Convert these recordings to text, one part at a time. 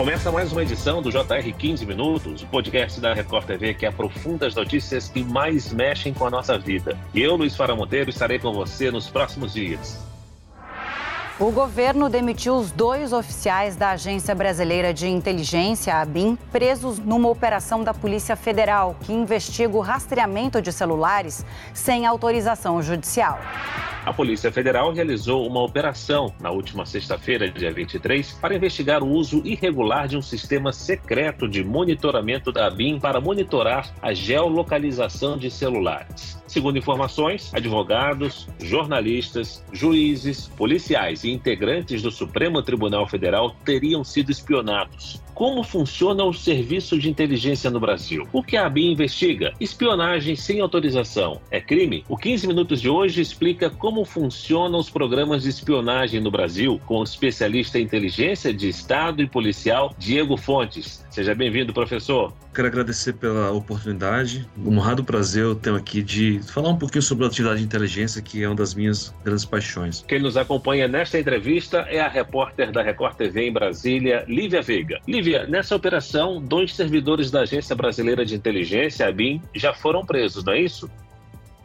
Começa mais uma edição do JR 15 Minutos, o podcast da Record TV que aprofunda as notícias que mais mexem com a nossa vida. E eu, Luiz Fara Monteiro, estarei com você nos próximos dias. O governo demitiu os dois oficiais da Agência Brasileira de Inteligência, a ABIN, presos numa operação da Polícia Federal que investiga o rastreamento de celulares sem autorização judicial. A Polícia Federal realizou uma operação na última sexta-feira, dia 23, para investigar o uso irregular de um sistema secreto de monitoramento da ABIN para monitorar a geolocalização de celulares. Segundo informações, advogados, jornalistas, juízes, policiais e integrantes do Supremo Tribunal Federal teriam sido espionados. Como funciona o serviço de inteligência no Brasil? O que a ABIN investiga? Espionagem sem autorização é crime? O 15 Minutos de hoje explica como funcionam os programas de espionagem no Brasil com o especialista em inteligência de Estado e policial Diego Fontes. Seja bem-vindo, professor. Quero agradecer pela oportunidade. Um honrado prazer eu tenho aqui de falar um pouquinho sobre a atividade de inteligência, que é uma das minhas grandes paixões. Quem nos acompanha nesta entrevista é a repórter da Record TV em Brasília, Lívia Veiga. Lívia, nessa operação, dois servidores da Agência Brasileira de Inteligência, a BIM, já foram presos, não é isso?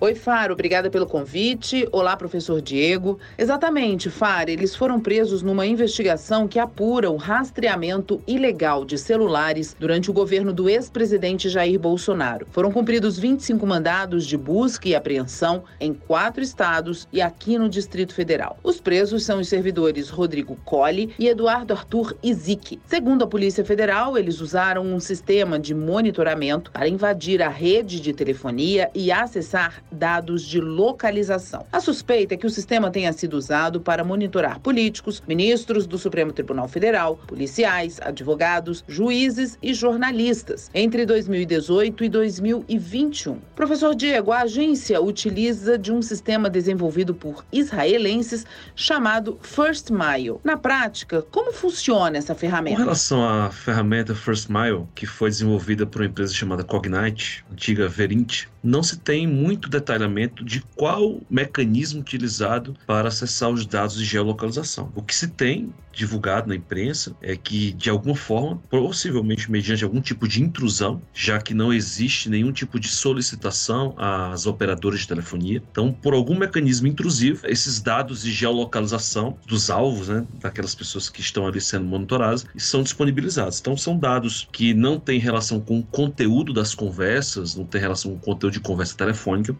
Oi, Faro, obrigada pelo convite. Olá, professor Diego. Exatamente, Faro, eles foram presos numa investigação que apura o rastreamento ilegal de celulares durante o governo do ex-presidente Jair Bolsonaro. Foram cumpridos 25 mandados de busca e apreensão em quatro estados e aqui no Distrito Federal. Os presos são os servidores Rodrigo Colli e Eduardo Arthur Izik. Segundo a Polícia Federal, eles usaram um sistema de monitoramento para invadir a rede de telefonia e acessar dados de localização. A suspeita é que o sistema tenha sido usado para monitorar políticos, ministros do Supremo Tribunal Federal, policiais, advogados, juízes e jornalistas entre 2018 e 2021. Professor Diego, a agência utiliza de um sistema desenvolvido por israelenses chamado First Mile. Na prática, como funciona essa ferramenta? Com relação à ferramenta First Mile, que foi desenvolvida por uma empresa chamada Cognite, antiga Verint, não se tem muito detalhamento de qual mecanismo utilizado para acessar os dados de geolocalização. O que se tem divulgado na imprensa é que, de alguma forma, possivelmente mediante algum tipo de intrusão, já que não existe nenhum tipo de solicitação às operadoras de telefonia, então, por algum mecanismo intrusivo, esses dados de geolocalização dos alvos, né, daquelas pessoas que estão ali sendo monitoradas, são disponibilizados. Então, são dados que não têm relação com o conteúdo das conversas, não têm relação com o conteúdo de conversa telefônica,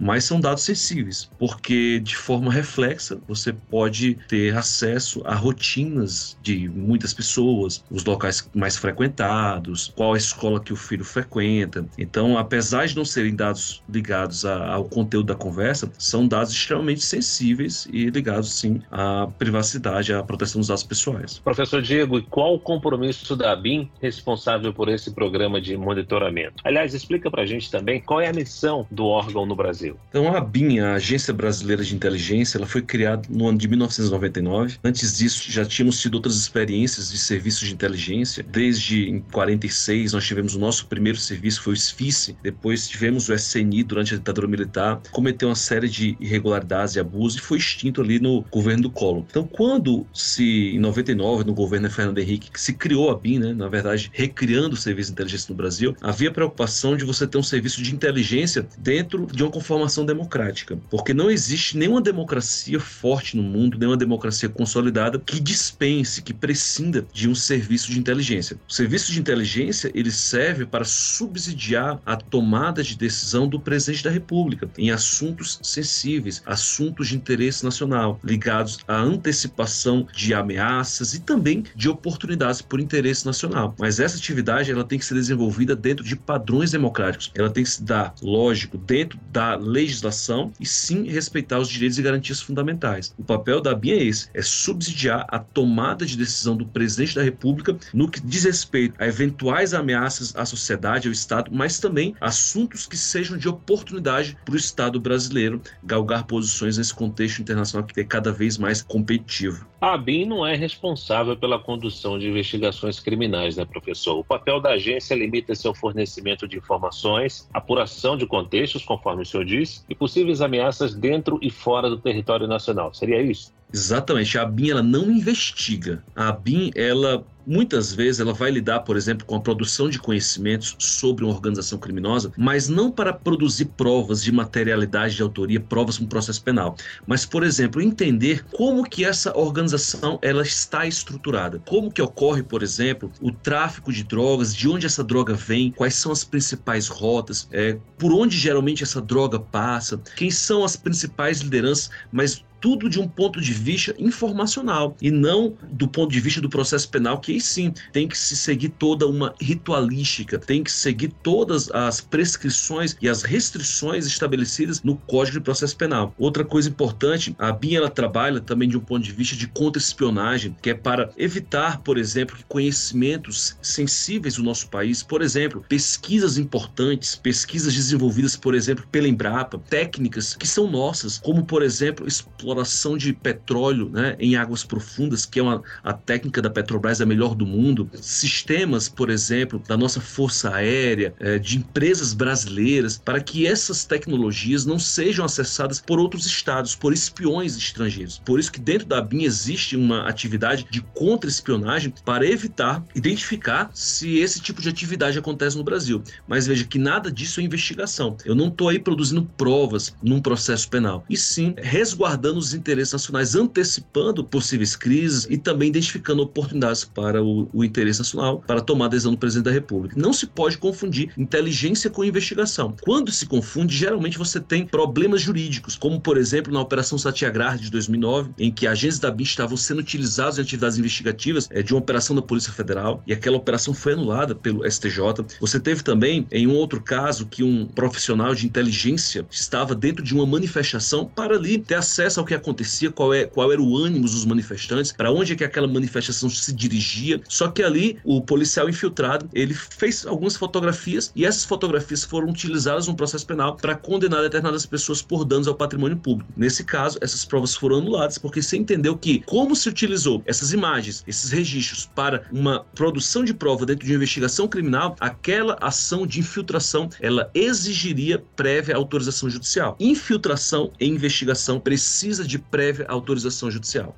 mas são dados sensíveis, porque de forma reflexa você pode ter acesso a rotinas de muitas pessoas, os locais mais frequentados, qual a escola que o filho frequenta. Então, apesar de não serem dados ligados ao conteúdo da conversa, são dados extremamente sensíveis e ligados sim à privacidade, à proteção dos dados pessoais. Professor Diego, e qual o compromisso da ABIN responsável por esse programa de monitoramento? Aliás, explica para a gente também qual é a missão do órgão no Brasil. Então, a ABIN, a Agência Brasileira de Inteligência, ela foi criada no ano de 1999. Antes disso, já tínhamos tido outras experiências de serviços de inteligência. Desde em 46, nós tivemos o nosso primeiro serviço, foi o SFICE. Depois tivemos o SNI durante a ditadura militar. Cometeu uma série de irregularidades e abusos e foi extinto ali no governo do Collor. Então, quando se, em 99, no governo Fernando Henrique, que se criou a BIM, né, na verdade, recriando o serviço de inteligência no Brasil, havia preocupação de você ter um serviço de inteligência dentro de uma conformação transformação democrática, porque não existe nenhuma democracia forte no mundo, nenhuma democracia consolidada que dispense, que prescinda de um serviço de inteligência. O serviço de inteligência ele serve para subsidiar a tomada de decisão do presidente da República em assuntos sensíveis, assuntos de interesse nacional, ligados à antecipação de ameaças e também de oportunidades por interesse nacional. Mas essa atividade ela tem que ser desenvolvida dentro de padrões democráticos. Ela tem que se dar, lógico, dentro da legislação e sim respeitar os direitos e garantias fundamentais. O papel da BIM é esse, é subsidiar a tomada de decisão do presidente da República no que diz respeito a eventuais ameaças à sociedade, ao Estado, mas também assuntos que sejam de oportunidade para o Estado brasileiro galgar posições nesse contexto internacional que é cada vez mais competitivo. A ABIN não é responsável pela condução de investigações criminais, né, professor? O papel da agência limita-se ao fornecimento de informações, apuração de contextos, conforme o senhor disse, e possíveis ameaças dentro e fora do território nacional. Seria isso? Exatamente. A BIM ela não investiga. A BIM ela muitas vezes ela vai lidar, por exemplo, com a produção de conhecimentos sobre uma organização criminosa, mas não para produzir provas de materialidade de autoria, provas no processo penal, mas, por exemplo, entender como que essa organização ela está estruturada, como que ocorre, por exemplo, o tráfico de drogas, de onde essa droga vem, quais são as principais rotas, é, por onde geralmente essa droga passa, quem são as principais lideranças, mas tudo de um ponto de vista informacional e não do ponto de vista do processo penal, que aí sim tem que se seguir toda uma ritualística, tem que seguir todas as prescrições e as restrições estabelecidas no Código de Processo Penal. Outra coisa importante, a BIM ela trabalha também de um ponto de vista de contra-espionagem, que é para evitar, por exemplo, que conhecimentos sensíveis do nosso país, por exemplo, pesquisas importantes, pesquisas desenvolvidas, por exemplo, pela Embrapa, técnicas que são nossas, como por exemplo, exploração de petróleo né, em águas profundas, que é uma, a técnica da Petrobras a melhor do mundo, sistemas, por exemplo, da nossa Força Aérea, é, de empresas brasileiras, para que essas tecnologias não sejam acessadas por outros estados, por espiões estrangeiros. Por isso que dentro da BIM existe uma atividade de contra-espionagem para evitar, identificar se esse tipo de atividade acontece no Brasil. Mas veja que nada disso é investigação. Eu não estou aí produzindo provas num processo penal, e sim resguardando os interesses nacionais, antecipando possíveis crises e também identificando oportunidades para o, o interesse nacional, para tomar adesão do presidente da República. Não se pode confundir inteligência com investigação. Quando se confunde, geralmente você tem problemas jurídicos, como por exemplo na Operação Satyagraha de 2009, em que agentes da BIM estavam sendo utilizados em atividades investigativas é, de uma operação da Polícia Federal e aquela operação foi anulada pelo STJ. Você teve também, em um outro caso, que um profissional de inteligência estava dentro de uma manifestação para ali ter acesso ao que acontecia, qual, é, qual era o ânimo dos manifestantes, para onde é que aquela manifestação se dirigia. Só que ali o policial infiltrado ele fez algumas fotografias e essas fotografias foram utilizadas no processo penal para condenar determinadas pessoas por danos ao patrimônio público. Nesse caso, essas provas foram anuladas porque se entendeu que, como se utilizou essas imagens, esses registros para uma produção de prova dentro de uma investigação criminal, aquela ação de infiltração ela exigiria prévia autorização judicial. Infiltração em investigação precisa de prévia autorização judicial.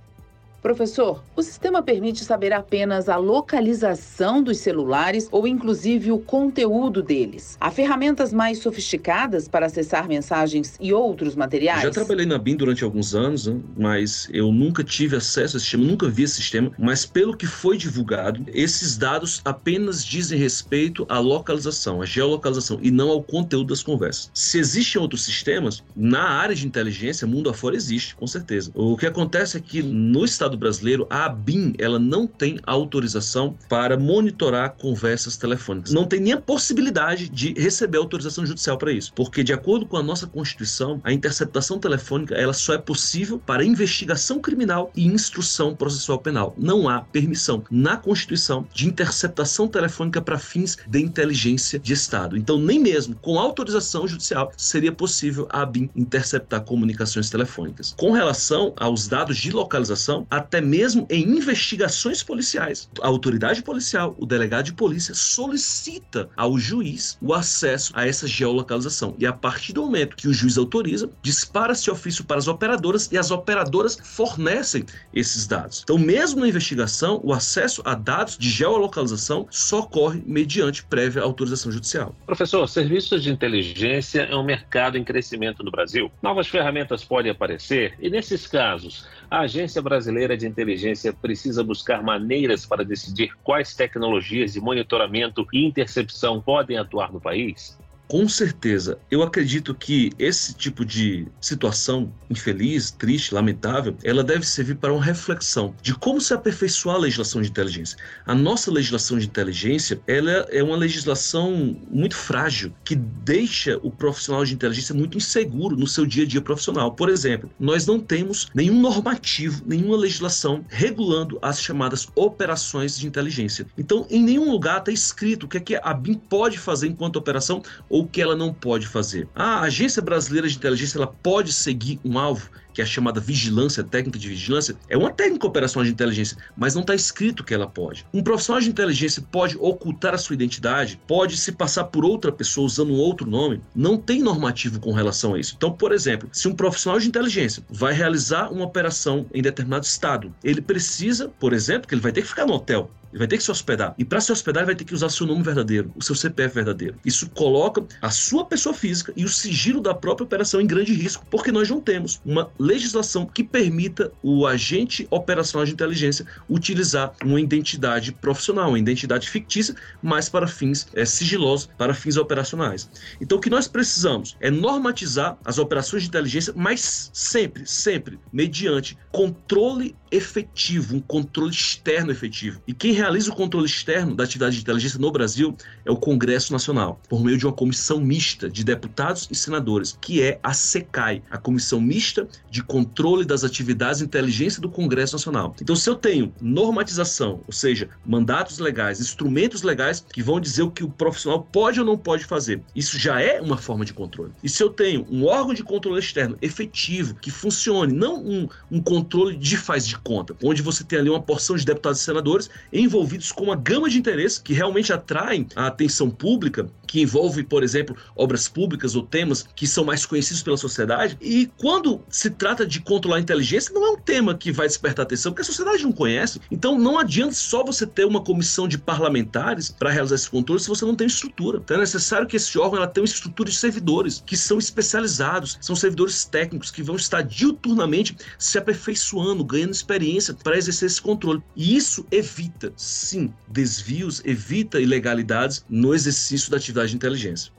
Professor, o sistema permite saber apenas a localização dos celulares ou inclusive o conteúdo deles. Há ferramentas mais sofisticadas para acessar mensagens e outros materiais? Já trabalhei na BIM durante alguns anos, né, mas eu nunca tive acesso a esse sistema, nunca vi esse sistema, mas pelo que foi divulgado, esses dados apenas dizem respeito à localização, à geolocalização e não ao conteúdo das conversas. Se existem outros sistemas, na área de inteligência, mundo afora existe, com certeza. O que acontece é que no estado Estado brasileiro, a ABIN, ela não tem autorização para monitorar conversas telefônicas. Não tem nem a possibilidade de receber autorização judicial para isso, porque de acordo com a nossa Constituição, a interceptação telefônica, ela só é possível para investigação criminal e instrução processual penal. Não há permissão na Constituição de interceptação telefônica para fins de inteligência de Estado. Então, nem mesmo com autorização judicial seria possível a ABIN interceptar comunicações telefônicas. Com relação aos dados de localização, a até mesmo em investigações policiais. A autoridade policial, o delegado de polícia, solicita ao juiz o acesso a essa geolocalização. E a partir do momento que o juiz autoriza, dispara-se ofício para as operadoras e as operadoras fornecem esses dados. Então, mesmo na investigação, o acesso a dados de geolocalização só ocorre mediante prévia autorização judicial. Professor, serviços de inteligência é um mercado em crescimento no Brasil. Novas ferramentas podem aparecer e, nesses casos, a Agência Brasileira de Inteligência precisa buscar maneiras para decidir quais tecnologias de monitoramento e intercepção podem atuar no país? Com certeza, eu acredito que esse tipo de situação infeliz, triste, lamentável, ela deve servir para uma reflexão de como se aperfeiçoar a legislação de inteligência. A nossa legislação de inteligência, ela é uma legislação muito frágil que deixa o profissional de inteligência muito inseguro no seu dia a dia profissional. Por exemplo, nós não temos nenhum normativo, nenhuma legislação regulando as chamadas operações de inteligência. Então, em nenhum lugar está escrito o que, é que a BIM pode fazer enquanto operação ou o que ela não pode fazer. A Agência Brasileira de Inteligência ela pode seguir um alvo que é a chamada vigilância, técnica de vigilância, é uma técnica operacional de inteligência, mas não está escrito que ela pode. Um profissional de inteligência pode ocultar a sua identidade, pode se passar por outra pessoa usando um outro nome, não tem normativo com relação a isso. Então, por exemplo, se um profissional de inteligência vai realizar uma operação em determinado estado, ele precisa, por exemplo, que ele vai ter que ficar no hotel, Ele vai ter que se hospedar. E para se hospedar, ele vai ter que usar seu nome verdadeiro, o seu CPF verdadeiro. Isso coloca a sua pessoa física e o sigilo da própria operação em grande risco, porque nós não temos uma legislação que permita o agente operacional de inteligência utilizar uma identidade profissional, uma identidade fictícia, mas para fins é, sigilosos, para fins operacionais. Então, o que nós precisamos é normatizar as operações de inteligência, mas sempre, sempre mediante controle efetivo, um controle externo efetivo. E quem realiza o controle externo da atividade de inteligência no Brasil é o Congresso Nacional, por meio de uma comissão mista de deputados e senadores, que é a SECAI, a Comissão Mista de Controle das Atividades de Inteligência do Congresso Nacional. Então, se eu tenho normatização, ou seja, mandatos legais, instrumentos legais que vão dizer o que o profissional pode ou não pode fazer, isso já é uma forma de controle. E se eu tenho um órgão de controle externo efetivo, que funcione, não um, um controle de faz de conta, onde você tem ali uma porção de deputados e senadores envolvidos com uma gama de interesses que realmente atraem a atenção pública, que envolve, por exemplo, obras públicas ou temas que são mais conhecidos pela sociedade. E quando se trata de controlar a inteligência, não é um tema que vai despertar atenção, porque a sociedade não conhece. Então não adianta só você ter uma comissão de parlamentares para realizar esse controle se você não tem estrutura. Então é necessário que esse órgão ela tenha uma estrutura de servidores que são especializados, são servidores técnicos que vão estar diuturnamente se aperfeiçoando, ganhando experiência para exercer esse controle. E isso evita, sim, desvios, evita ilegalidades no exercício da atividade de inteligência.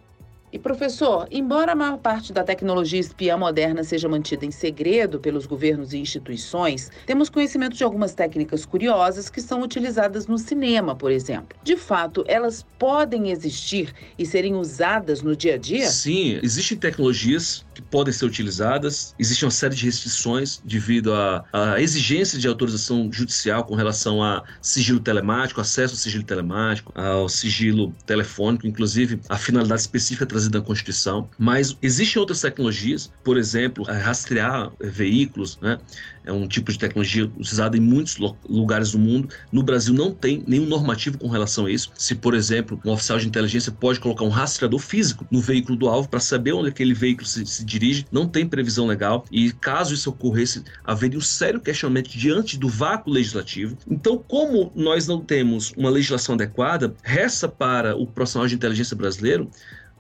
E professor, embora a maior parte da tecnologia espiã moderna seja mantida em segredo pelos governos e instituições, temos conhecimento de algumas técnicas curiosas que são utilizadas no cinema, por exemplo. De fato, elas podem existir e serem usadas no dia a dia? Sim, existem tecnologias que podem ser utilizadas, existe uma série de restrições devido à, à exigência de autorização judicial com relação a sigilo telemático, acesso ao sigilo telemático, ao sigilo telefônico, inclusive a finalidade específica trazida na Constituição, mas existem outras tecnologias, por exemplo, rastrear veículos, né? É um tipo de tecnologia usada em muitos lugares do mundo. No Brasil não tem nenhum normativo com relação a isso. Se, por exemplo, um oficial de inteligência pode colocar um rastreador físico no veículo do alvo para saber onde aquele veículo se, se dirige, não tem previsão legal. E caso isso ocorresse, haveria um sério questionamento diante do vácuo legislativo. Então, como nós não temos uma legislação adequada, resta para o profissional de inteligência brasileiro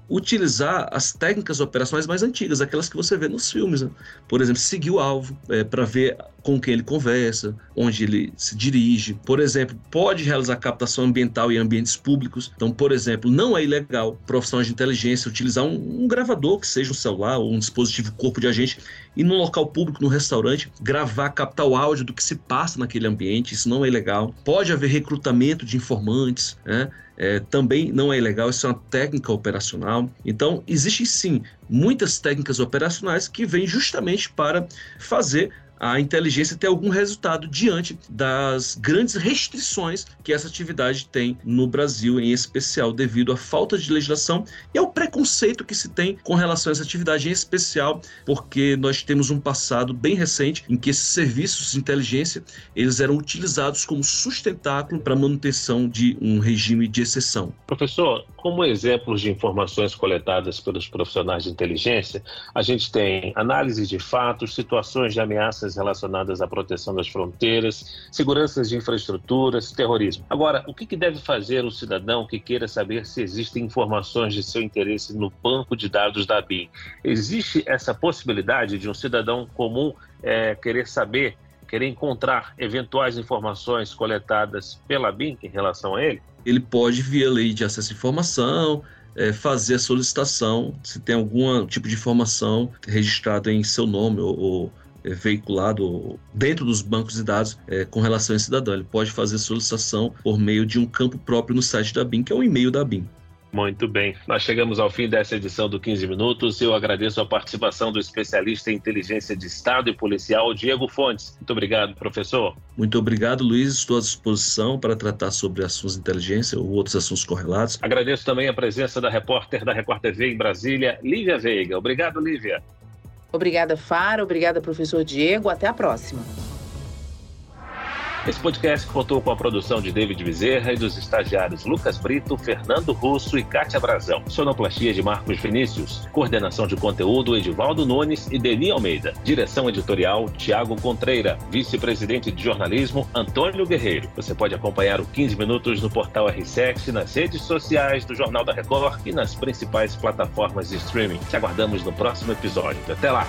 utilizar as técnicas operacionais mais antigas, aquelas que você vê nos filmes. Né? Por exemplo, seguir o alvo é, para ver com quem ele conversa, onde ele se dirige. Por exemplo, pode realizar captação ambiental em ambientes públicos. Então, por exemplo, não é ilegal profissionais de inteligência utilizar um, um gravador, que seja um celular ou um dispositivo corpo de agente, e no local público, no restaurante, gravar, captar o áudio do que se passa naquele ambiente. Isso não é ilegal. Pode haver recrutamento de informantes, né? É, também não é ilegal, isso é uma técnica operacional. Então, existem sim muitas técnicas operacionais que vêm justamente para fazer a inteligência ter algum resultado diante das grandes restrições que essa atividade tem no Brasil, em especial devido à falta de legislação e ao preconceito que se tem com relação a essa atividade, em especial porque nós temos um passado bem recente em que esses serviços de inteligência eles eram utilizados como sustentáculo para a manutenção de um regime de exceção. Professor, como exemplos de informações coletadas pelos profissionais de inteligência, a gente tem análise de fatos, situações de ameaças relacionadas à proteção das fronteiras, seguranças de infraestruturas, terrorismo. Agora, o que deve fazer o cidadão que queira saber se existem informações de seu interesse no banco de dados da BIM? Existe essa possibilidade de um cidadão comum é, querer saber, querer encontrar eventuais informações coletadas pela BIM em relação a ele? Ele pode, via lei de acesso à informação, é, fazer a solicitação, se tem algum tipo de informação registrada em seu nome ou, ou veiculado dentro dos bancos de dados é, com relação a esse cidadão. Ele pode fazer solicitação por meio de um campo próprio no site da BIM, que é o e-mail da BIM. Muito bem. Nós chegamos ao fim dessa edição do 15 Minutos. Eu agradeço a participação do especialista em inteligência de Estado e policial, Diego Fontes. Muito obrigado, professor. Muito obrigado, Luiz. Estou à disposição para tratar sobre assuntos de inteligência ou outros assuntos correlatos. Agradeço também a presença da repórter da Record TV em Brasília, Lívia Veiga. Obrigado, Lívia. Obrigada, Fara. Obrigada, professor Diego. Até a próxima. Esse podcast contou com a produção de David Bezerra e dos estagiários Lucas Brito, Fernando Russo e Kátia Brazão. Sonoplastia de Marcos Vinícius. Coordenação de conteúdo Edivaldo Nunes e Deni Almeida. Direção editorial Tiago Contreira. Vice-presidente de jornalismo Antônio Guerreiro. Você pode acompanhar o 15 Minutos no portal R7, nas redes sociais do Jornal da Record e nas principais plataformas de streaming. Te aguardamos no próximo episódio. Até lá!